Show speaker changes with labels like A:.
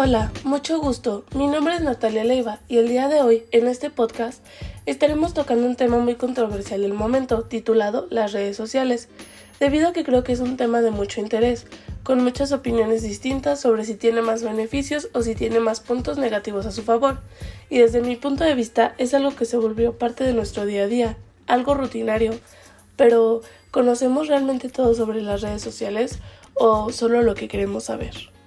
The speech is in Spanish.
A: Hola, mucho gusto. Mi nombre es Natalia Leiva y el día de hoy, en este podcast, estaremos tocando un tema muy controversial del momento, titulado las redes sociales, debido a que creo que es un tema de mucho interés, con muchas opiniones distintas sobre si tiene más beneficios o si tiene más puntos negativos a su favor, y desde mi punto de vista es algo que se volvió parte de nuestro día a día, algo rutinario, pero ¿conocemos realmente todo sobre las redes sociales o solo lo que queremos saber?